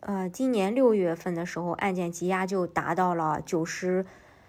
呃，今年六月份的时候，案件积压就达到了九十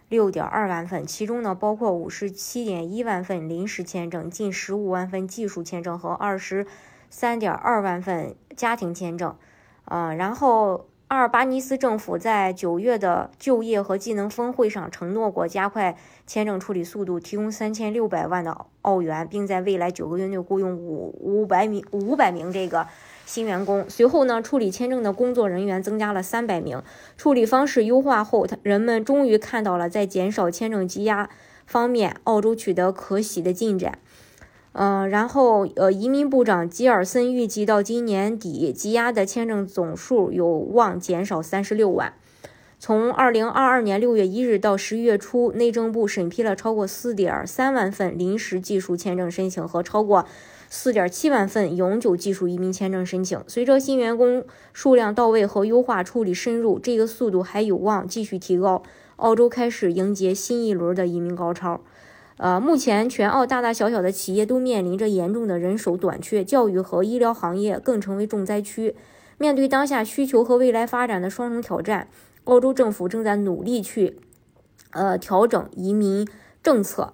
六点二万份，其中呢包括五十七点一万份临时签证，近十五万份技术签证和二十三点二万份家庭签证。呃，然后阿尔巴尼斯政府在九月的就业和技能峰会上承诺过加快签证处理速度，提供三千六百万的澳元，并在未来九个月内雇佣五五百名五百名这个。新员工随后呢，处理签证的工作人员增加了三百名。处理方式优化后，他人们终于看到了在减少签证积压方面，澳洲取得可喜的进展。嗯，然后呃，移民部长吉尔森预计到今年底，积压的签证总数有望减少三十六万。从二零二二年六月一日到十一月初，内政部审批了超过四点三万份临时技术签证申请和超过。四点七万份永久技术移民签证申请，随着新员工数量到位和优化处理深入，这个速度还有望继续提高。澳洲开始迎接新一轮的移民高潮。呃，目前全澳大大小小的企业都面临着严重的人手短缺，教育和医疗行业更成为重灾区。面对当下需求和未来发展的双重挑战，澳洲政府正在努力去呃调整移民政策。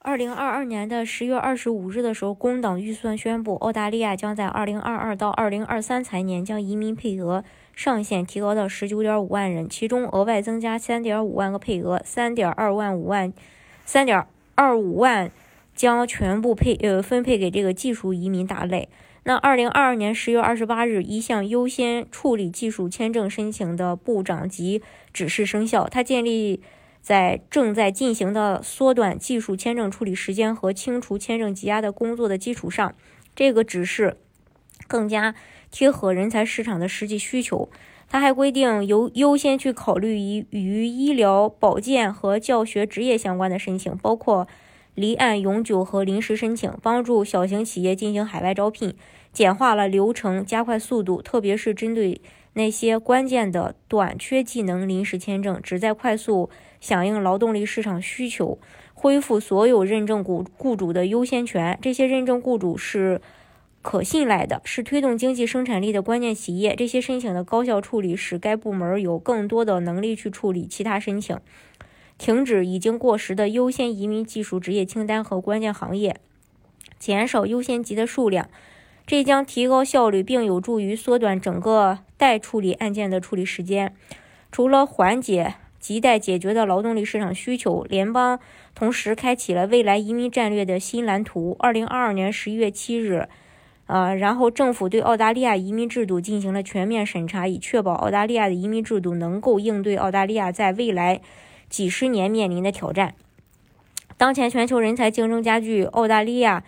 二零二二年的十月二十五日的时候，工党预算宣布，澳大利亚将在二零二二到二零二三财年将移民配额上限提高到十九点五万人，其中额外增加三点五万个配额，三点二万五万，三点二五万将全部配呃分配给这个技术移民大类。那二零二二年十月二十八日，一项优先处理技术签证申请的部长级指示生效，它建立。在正在进行的缩短技术签证处理时间和清除签证积压的工作的基础上，这个指示更加贴合人才市场的实际需求。它还规定，优优先去考虑与与医疗保健和教学职业相关的申请，包括离岸永久和临时申请，帮助小型企业进行海外招聘，简化了流程，加快速度，特别是针对。那些关键的短缺技能临时签证，旨在快速响应劳动力市场需求，恢复所有认证雇雇主的优先权。这些认证雇主是可信赖的，是推动经济生产力的关键企业。这些申请的高效处理，使该部门有更多的能力去处理其他申请，停止已经过时的优先移民技术职业清单和关键行业，减少优先级的数量。这将提高效率，并有助于缩短整个待处理案件的处理时间。除了缓解亟待解决的劳动力市场需求，联邦同时开启了未来移民战略的新蓝图。二零二二年十一月七日，呃，然后政府对澳大利亚移民制度进行了全面审查，以确保澳大利亚的移民制度能够应对澳大利亚在未来几十年面临的挑战。当前全球人才竞争加剧，澳大利亚。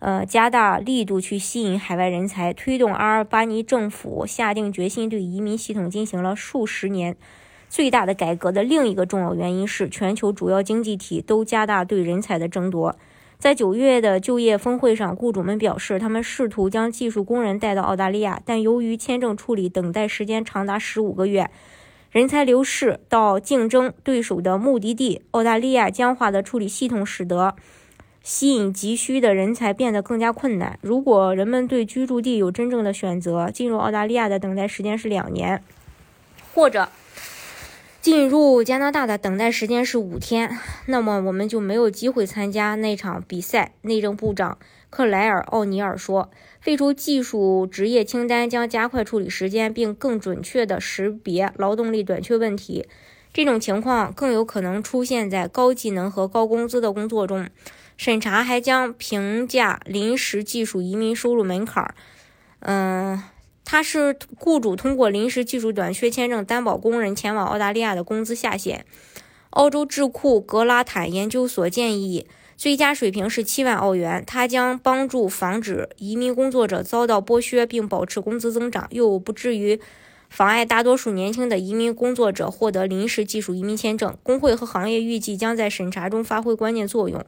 呃，加大力度去吸引海外人才，推动阿尔巴尼政府下定决心对移民系统进行了数十年最大的改革的另一个重要原因是，全球主要经济体都加大对人才的争夺。在九月的就业峰会上，雇主们表示，他们试图将技术工人带到澳大利亚，但由于签证处理等待时间长达十五个月，人才流失到竞争对手的目的地澳大利亚，僵化的处理系统使得。吸引急需的人才变得更加困难。如果人们对居住地有真正的选择，进入澳大利亚的等待时间是两年，或者进入加拿大的等待时间是五天，那么我们就没有机会参加那场比赛。内政部长克莱尔·奥尼尔说：“废除技术职业清单将加快处理时间，并更准确地识别劳动力短缺问题。这种情况更有可能出现在高技能和高工资的工作中。”审查还将评价临时技术移民收入门槛儿。嗯，它是雇主通过临时技术短缺签证担保工人前往澳大利亚的工资下限。澳洲智库格拉坦研究所建议最佳水平是七万澳元，它将帮助防止移民工作者遭到剥削，并保持工资增长，又不至于。妨碍大多数年轻的移民工作者获得临时技术移民签证。工会和行业预计将在审查中发挥关键作用。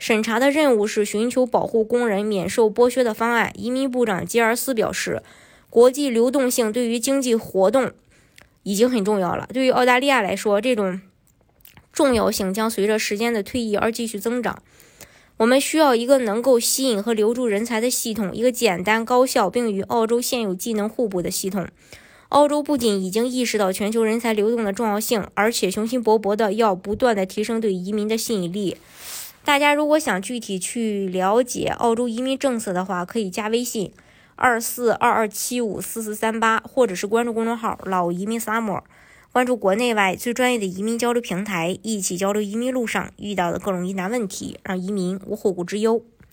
审查的任务是寻求保护工人免受剥削的方案。移民部长吉尔斯表示，国际流动性对于经济活动已经很重要了。对于澳大利亚来说，这种重要性将随着时间的推移而继续增长。我们需要一个能够吸引和留住人才的系统，一个简单、高效并与澳洲现有技能互补的系统。澳洲不仅已经意识到全球人才流动的重要性，而且雄心勃勃的要不断的提升对移民的吸引力。大家如果想具体去了解澳洲移民政策的话，可以加微信二四二二七五四四三八，或者是关注公众号“老移民萨摩。关注国内外最专业的移民交流平台，一起交流移民路上遇到的各种疑难问题，让移民无后顾之忧。